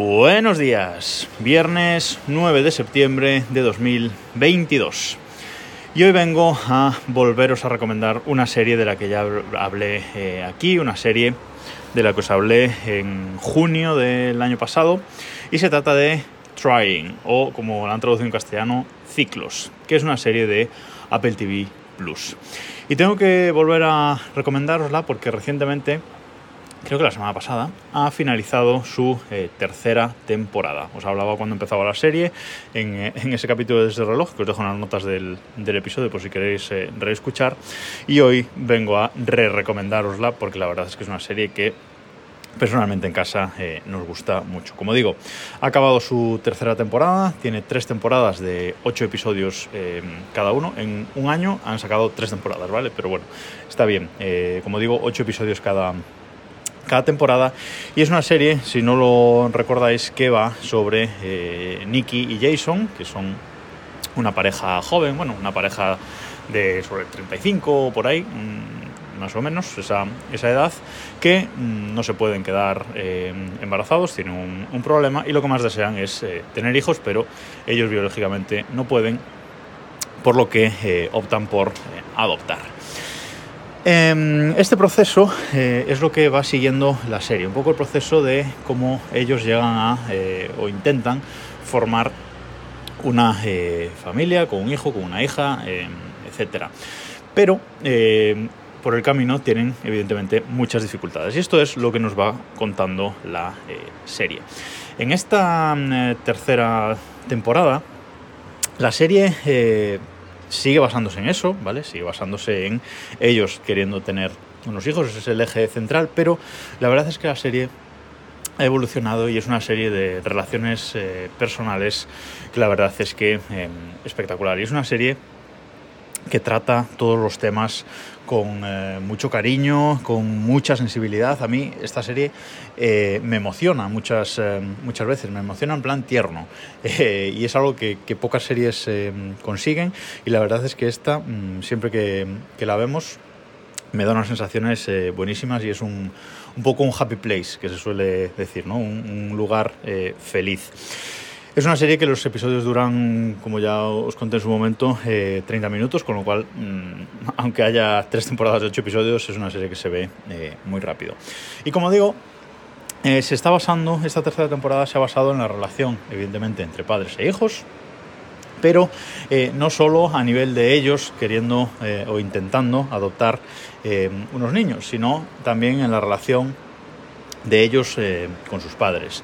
Buenos días, viernes 9 de septiembre de 2022. Y hoy vengo a volveros a recomendar una serie de la que ya hablé eh, aquí, una serie de la que os hablé en junio del año pasado, y se trata de Trying, o como la han traducido en castellano, Ciclos, que es una serie de Apple TV Plus. Y tengo que volver a recomendárosla porque recientemente creo que la semana pasada, ha finalizado su eh, tercera temporada. Os hablaba cuando empezaba la serie, en, eh, ese capítulo de el reloj, que os dejo en las notas del, episodio por si queréis eh, reescuchar. Y hoy vengo a re-recomendárosla porque la verdad es que es una serie que personalmente en casa nos gusta mucho. Como digo, ha acabado su tercera temporada, tiene tres temporadas de ocho episodios cada uno. En un año han sacado tres temporadas, ¿vale? Pero bueno, está bien. como digo, ocho episodios cada, cada temporada. Y es una serie, si no lo recordáis, que va sobre eh, Nicky y Jason, que son una pareja joven, bueno, una pareja de sobre 35 por ahí, mm, más o menos, esa, esa edad, que mm, no se pueden quedar eh, embarazados, tienen un, problema y lo que más desean es eh, tener hijos, pero ellos biológicamente no pueden, por lo que optan por adoptar. Em, este proceso eh, es lo que va siguiendo la serie, un poco el proceso de cómo ellos llegan a eh, o intentan formar una eh, familia con un hijo, con una hija, em, etc. Pero em, por el camino tienen evidentemente muchas dificultades y esto es lo que nos va contando la serie. En esta tercera temporada, la serie sigue basándose en eso, ¿vale? Sigue basándose en ellos queriendo tener unos hijos, ese es el eje central, pero la verdad es que la serie ha evolucionado y es una serie de relaciones eh, personales que la verdad es que eh, espectacular. Y es una serie que trata todos los temas con eh, mucho cariño, con mucha sensibilidad. A mí esta serie eh, me emociona muchas, eh, muchas veces, me emociona en plan tierno. y es algo que, pocas series consiguen. Y la verdad es que esta, mm, siempre que, la vemos, me da unas sensaciones buenísimas y es un, un, poco un happy place, que se suele decir, ¿no? un, un lugar feliz. Es una serie que los episodios duran, como ya os conté en su momento, 30 eh, minutos, con lo cual, mm, aunque haya tres temporadas de 8 episodios, es una serie que se ve eh, muy rápido. Y como digo, eh, se está basando, esta tercera temporada se ha basado en la relación, evidentemente, entre padres e hijos, pero no solo a nivel de ellos queriendo o intentando adoptar unos niños, sino también en la relación de ellos con sus padres.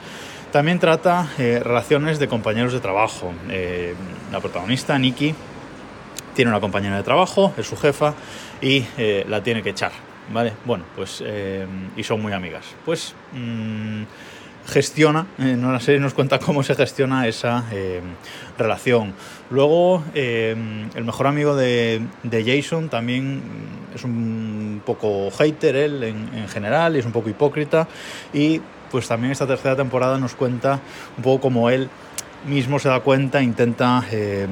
También trata eh, relaciones de compañeros de trabajo. Eh, la protagonista, Nikki, tiene una compañera de trabajo, es su jefa y eh, la tiene que echar. ¿Vale? Bueno, pues. y son muy amigas. Pues. Mm, gestiona, en la serie nos cuenta cómo se gestiona esa relación. Luego, el mejor amigo de, Jason también es un poco hater él en, en general es un poco hipócrita y pues también esta tercera temporada nos cuenta un poco como él mismo se da cuenta, intenta eh,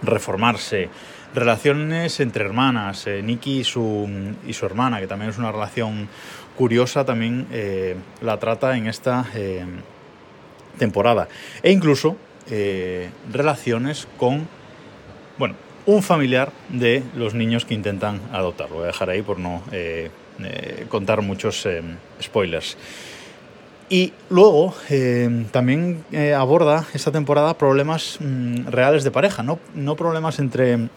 reformarse. Relaciones entre hermanas, eh, Nikki y su, y su, hermana, que también es una relación curiosa, también eh, la trata en esta temporada. E incluso relaciones con, bueno, un familiar de los niños que intentan adoptar. Lo voy a dejar ahí por no contar muchos spoilers. Y luego eh, también eh, aborda esta temporada problemas mm, reales de pareja, no, no problemas entre,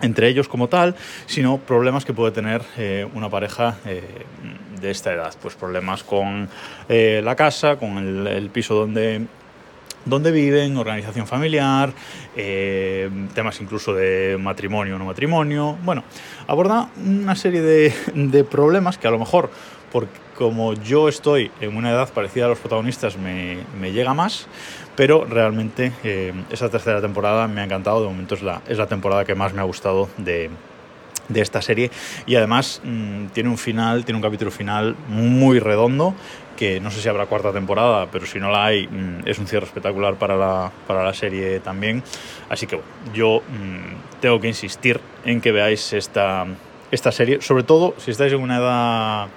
entre ellos como tal, sino problemas que puede tener eh, una pareja de esta edad. Pues problemas con la casa, con el, piso donde, donde viven, organización familiar, temas incluso de matrimonio o no matrimonio. Bueno, aborda una serie de, de problemas que a lo mejor porque como yo estoy en una edad parecida a los protagonistas, me, llega más, pero realmente eh, esa tercera temporada me ha encantado, de momento es la, es la temporada que más me ha gustado de, esta serie y además mm, tiene un final, tiene un capítulo final muy redondo que no sé si habrá cuarta temporada, pero si no la hay, mm, es un cierre espectacular para la, para la serie también. Así que yo mm, tengo que insistir en que veáis esta, esta serie, sobre todo si estáis en una edad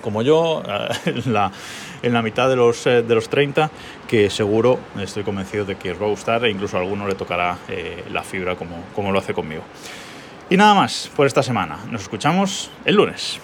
como yo, en la, mitad de los, de los 30, que seguro, estoy convencido de que os va a gustar e incluso a alguno le tocará la fibra como, como lo hace conmigo. Y nada más por esta semana. Nos escuchamos el lunes.